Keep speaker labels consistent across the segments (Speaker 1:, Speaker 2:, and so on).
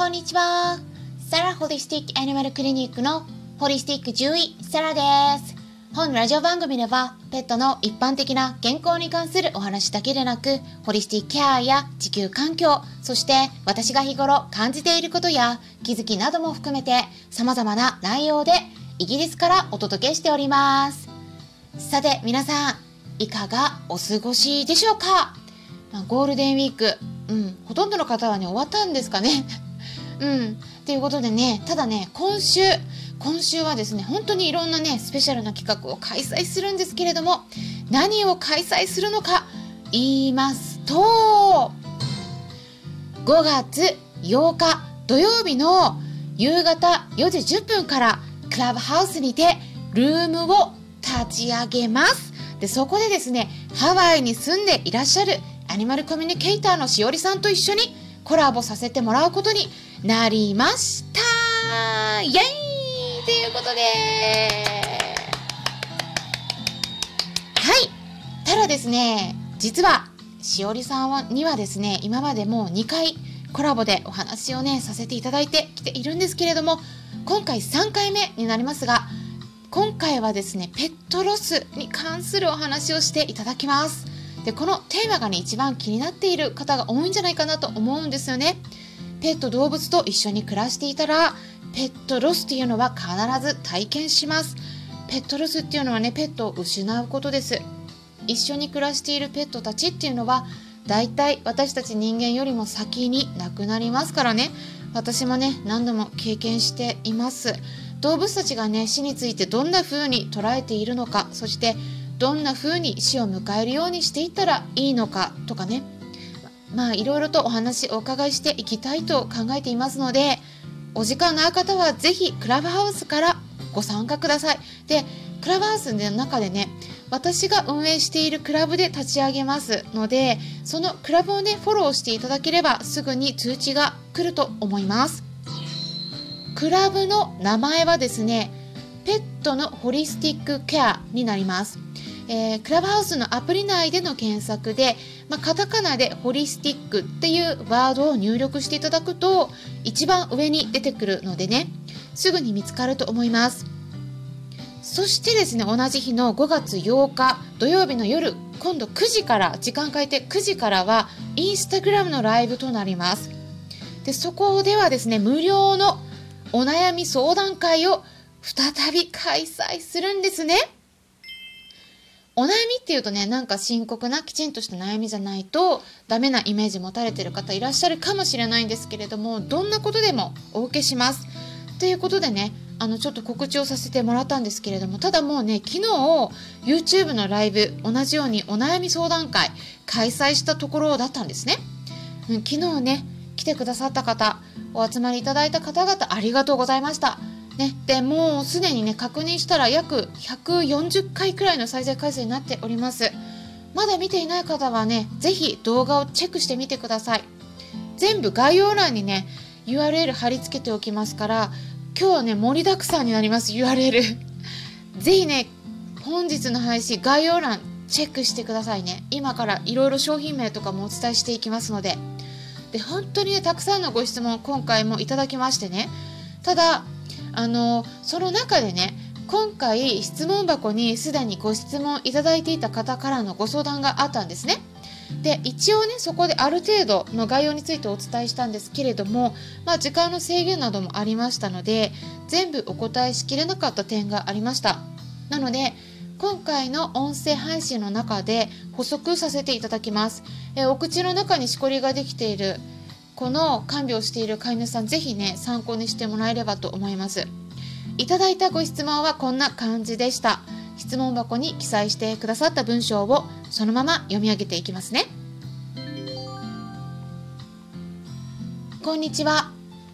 Speaker 1: こんにちは。サラホリスティックアニマルクリニックのホリスティック獣医、サラです。本ラジオ番組では、ペットの一般的な健康に関するお話だけでなく、ホリスティックケアや地球環境、そして私が日頃感じていることや気づきなども含めて様々な内容でイギリスからお届けしております。さて皆さん、いかがお過ごしでしょうか、まあ、ゴールデンウィーク、うん、ほとんどの方はね、終わったんですかね。うん。ということでね、ただね、今週、今週はですね、本当にいろんなね、スペシャルな企画を開催するんですけれども、何を開催するのか言いますと、5月8日土曜日の夕方4時10分からクラブハウスにてルームを立ち上げます。で、そこでですね、ハワイに住んでいらっしゃるアニマルコミュニケーターのしおりさんと一緒にコラボさせてもらうことになりました。イエイ！ということで。はい。ただですね実はしおりさんはにはですね今までもう2回コラボでお話をねさせていただいてきているんですけれども今回3回目になりますが今回はですねペットロスに関するお話をしていただきます。でこのテーマがね一番気になっている方が多いんじゃないかなと思うんですよね。ペット動物と一緒に暮らしていたらペットロスっていうのは必ず体験します。ペットロスっていうのはねペットを失うことです。一緒に暮らしているペットたちっていうのはだいたい私たち人間よりも先に亡くなりますからね。私もね何度も経験しています。動物たちがね死についてどんな風に捉えているのかそしてどんな風に死を迎えるようにしていったらいいのかとかね。まあいろいろとお話をお伺いしていきたいと考えていますのでお時間のある方は是非クラブハウスからご参加ください。でクラブハウスの中でね私が運営しているクラブで立ち上げますのでそのクラブをねフォローしていただければすぐに通知が来ると思います。クラブの名前はですねペットのホリスティックケアになります。えー、クラブハウスのアプリ内での検索で、まあ、カタカナでホリスティックっていうワードを入力していただくと一番上に出てくるのでねすぐに見つかると思いますそしてですね同じ日の5月8日土曜日の夜今度9時から時間変えて9時からはインスタグラムのライブとなりますでそこではですね無料のお悩み相談会を再び開催するんですね。お悩みっていうとねなんか深刻なきちんとした悩みじゃないとダメなイメージ持たれてる方いらっしゃるかもしれないんですけれどもどんなことでもお受けします。ということでねあのちょっと告知をさせてもらったんですけれどもただもうね昨日 YouTube のライブ同じようにお悩み相談会開催したところだったんですね。うん、昨日ね来てくださった方お集まりいただいた方々ありがとうございました。ね、でもうすでにね確認したら約140回くらいの再生回数になっております。まだ見ていない方はね是非動画をチェックしてみてください。全部概要欄にね URL 貼り付けておきますから今日はね盛りだくさんになります URL 是非ね本日の配信概要欄チェックしてくださいね。今からいろいろ商品名とかもお伝えしていきますので。で本当にねたくさんのご質問今回もいただきましてね。ただあのその中でね今回質問箱にすでにご質問いただいていた方からのご相談があったんですね。で一応ねそこである程度の概要についてお伝えしたんですけれども、まあ、時間の制限などもありましたので全部お答えしきれなかった点がありましたなので今回の音声配信の中で補足させていただきますえお口の中にしこりができているこの看病している飼い主さんぜひね参考にしてもらえればと思います。いただいたご質問はこんな感じでした。質問箱に記載してくださった文章をそのまま読み上げていきますね。こんにちは。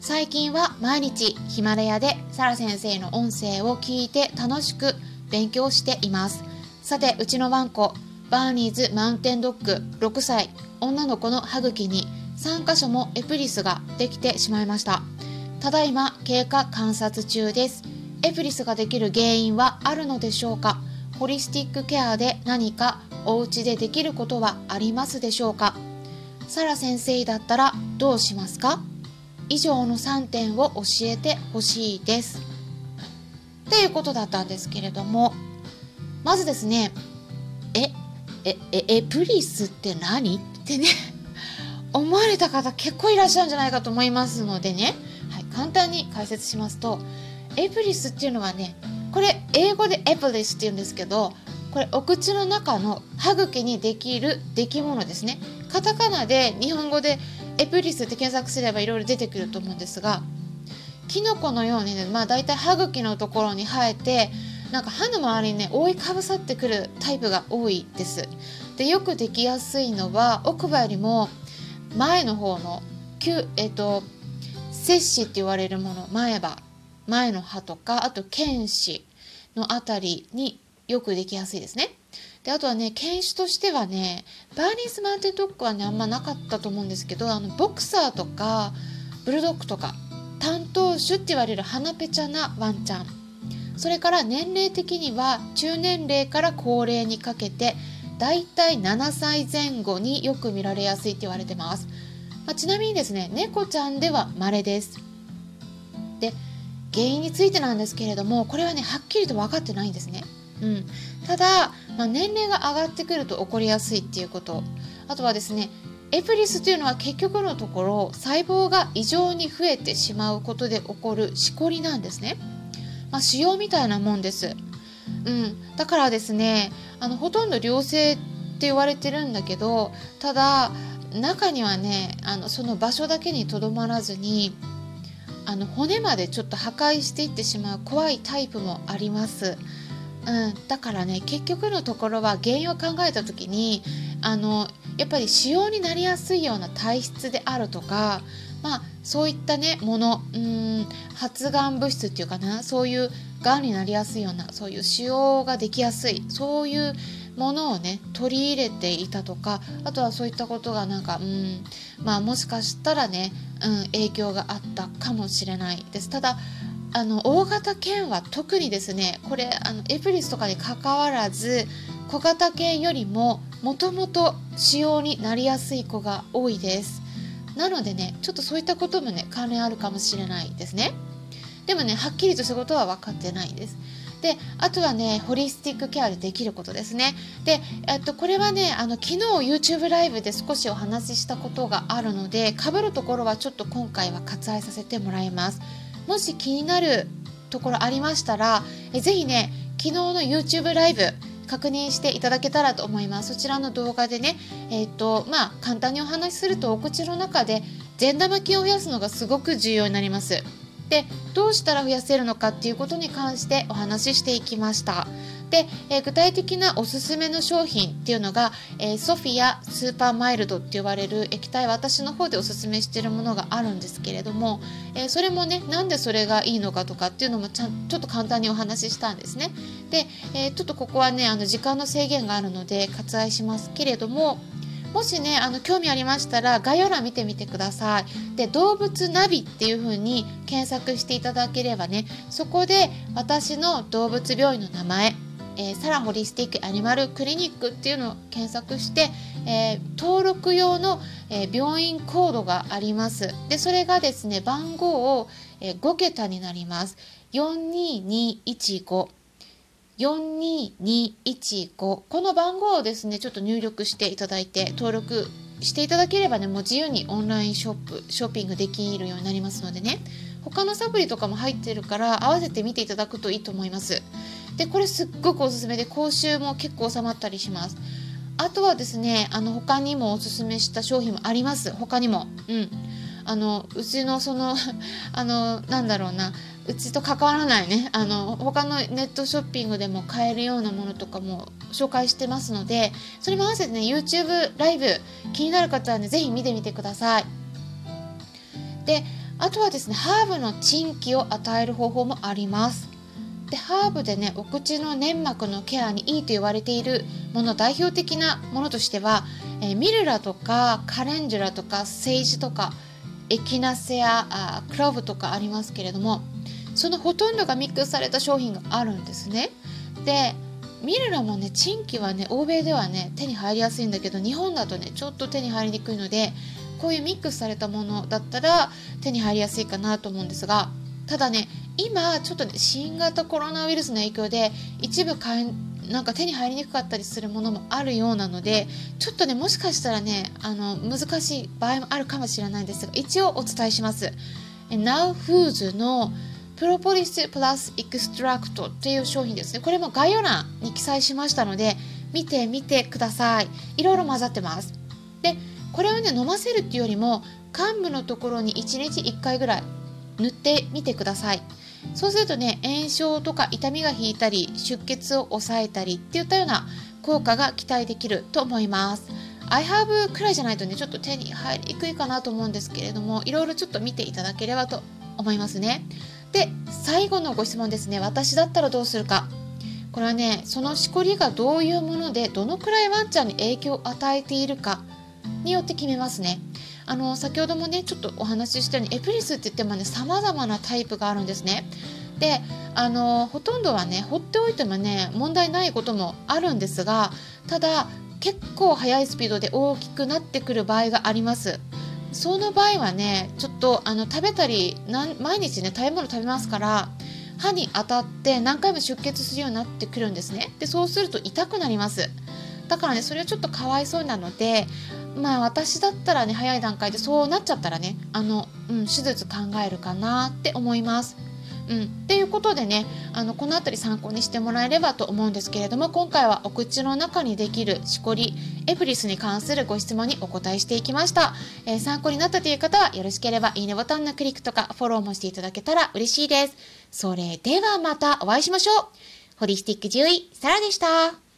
Speaker 1: 最近は毎日ヒマラヤでサラ先生の音声を聞いて楽しく勉強しています。さてうちのワンコバーニーズマウンテンドッグ6歳女の子の歯茎に3箇所もエプリスができてしまいました。ただいま経過観察中です。エプリスができる原因はあるのでしょうか？ホリスティックケアで何かお家でできることはありますでしょうか？サラ先生だったらどうしますか？以上の3点を教えてほしいです。っていうことだったんですけれどもまずですねえええエプリスって何？ってね。思われた方結構いらっしゃるんじゃないかと思いますのでね、はい、簡単に解説しますとエプリスっていうのはねこれ英語でエプリスって言うんですけどこれお口の中の歯茎にできる出来物ですね。カタカナで日本語でエプリスって検索すればいろいろ出てくると思うんですがキノコのようにねまあ大体歯茎のところに生えてなんか歯の周りにね覆いかぶさってくるタイプが多いです。でよくできやすいのは奥歯よりも前の方のえっ、と切歯って言われるもの前歯前の歯とかあと犬歯のあたりによくできやすいですね。であとはね犬種としてはねバーニーズマウンテンドッグはねあんまなかったと思うんですけどあのボクサーとかブルドッグとか担当種って言われる鼻ペチャなワンちゃん。それから年齢的には中年齢から高齢にかけてだいたい7歳前後によく見られやすいって言われてます、まあ、ちなみにですね猫ちゃんでは稀です。で原因についてなんですけれどもこれはねはっきりと分かってないんですね。うん、ただ、まあ、年齢が上がってくると起こりやすいっていうこと。あとはですねエプリスというのは結局のところ細胞が異常に増えてしまうことで起こるしこりなんですね、まあ、腫瘍みたいなもんです、うん、だからですねあのほとんど良性って言われてるんだけどただ中にはねあのその場所だけにとどまらずにあの骨までちょっと破壊していってしまう怖いタイプもあります。うん、だからね結局のところは原因を考えた時にあのやっぱり使用になりやすいような体質であるとか、まあ、そういったねものうん発がん物質っていうかなそういうがんになりやすいようなそういう使用ができやすいそういうものをね取り入れていたとかあとはそういったことがなんかうんまあもしかしたらね、うん、影響があったかもしれないです。ただあの大型犬は特にですねこれあのエプリスとかにかかわらず小型犬よりももともと使用になりやすい子が多いですなのでねちょっとそういったこともね関連あるかもしれないですね。でもねはっきりとしたことは分かってないんです。であとはねホリスティックケアでできることですね。で、えっと、これはねあの昨日 YouTube ライブで少しお話ししたことがあるのでかぶるところはちょっと今回は割愛させてもらいます。もし気になるところありましたらえぜひね昨日の YouTube ライブ確認していただけたらと思います。そちらの動画でねえっ、ー、とまあ簡単にお話しするとお口の中で善玉菌を増やすのがすごく重要になります。でどうしたら増やせるのかっていうことに関してお話ししていきました。で、えー、具体的なおすすめの商品っていうのが、えー、ソフィアスーパーマイルドって呼ばれる液体私の方でおすすめしてるものがあるんですけれども、えー、それもねなんでそれがいいのかとかっていうのもちゃんちょっと簡単にお話ししたんですね。で、えちょっとここはねあの時間の制限があるので割愛しますけれどももしねあの興味ありましたら概要欄見てみてください。で動物ナビっていう風に検索していただければねそこで私の動物病院の名前えー、サラホリスティックアニマルクリニックっていうのを検索して、えー、登録用の、えー、病院コードがあります。で、それがですね、番号を、え5桁になります。42215。42215この番号をですねちょっと入力していただいて登録していただければねもう自由にオンラインショップショッピングできるようになりますのでね他のサプリとかも入ってるから合わせて見ていただくといいと思いますでこれすっごくおすすめで口臭も結構収まったりします。あとはですねあの他にもおすすめした商品もあります。他にも。うん。あのうちのその あのなんだろうな。うちと関わらないね。あの他のネットショッピングでも買えるようなものとかも紹介してますのでそれも合わせてね YouTube ライブ気になる方はね是非見てみてください。であとはですねハーブの珍気を与える方法もあります。でハーブでねお口の粘膜のケアにいいと言われているもの代表的なものとしては、えー、ミルラとかカレンジュラとかセイジとかエキナセアあクローブとかありますけれどもそのほとんどがミックスされた商品があるんですね。でミルラもねチンキはね欧米ではね手に入りやすいんだけど日本だとねちょっと手に入りにくいのでこういうミックスされたものだったら手に入りやすいかなと思うんですがただね今ちょっとね新型コロナウイルスの影響で一部買えなんか手に入りにくかったりするものもあるようなのでちょっとねもしかしたらねあの難しい場合もあるかもしれないんですが一応お伝えします。Now Foods の Propolis Plus Extract っていう商品ですね。これも概要欄に記載しましたので見てみてください。いろいろ混ざってます。でこれはね飲ませるっていうよりも幹部のところに1日1回ぐらい塗ってみてください。そうするとね炎症とか痛みが引いたり出血を抑えたりっていったような効果が期待できると思います。iHerb くらいじゃないとねちょっと手に入りにくいかなと思うんですけれどもいろいろちょっと見ていただければと思いますね。で最後のご質問ですね。私だったらどうするか。これはねそのしこりがどういうものでどのくらいワンちゃんに影響を与えているかによって決めますね。あの先ほどもねちょっとお話ししたようにエプリスって言ってもね様々なタイプがあるんですね。であのほとんどはね放っておいてもね問題ないこともあるんですがただ結構速いスピードで大きくなってくる場合があります。その場合はねちょっとあの食べたり毎日ね食べ物食べますから歯に当たって何回も出血するようになってくるんですね。でそうすると痛くなります。だからねそれはちょっとかわいそうなのでまあ私だったらね早い段階でそうなっちゃったらねあの、うん、手術考えるかなって思います。うん、っていうことでねあのこの辺り参考にしてもらえればと思うんですけれども今回はお口の中にできるしこりエプリスに関するご質問にお答えしていきました、えー、参考になったという方はよろしければいいねボタンのクリックとかフォローもしていただけたら嬉しいです。それではまたお会いしましょう。ホリスティック獣医サラでした。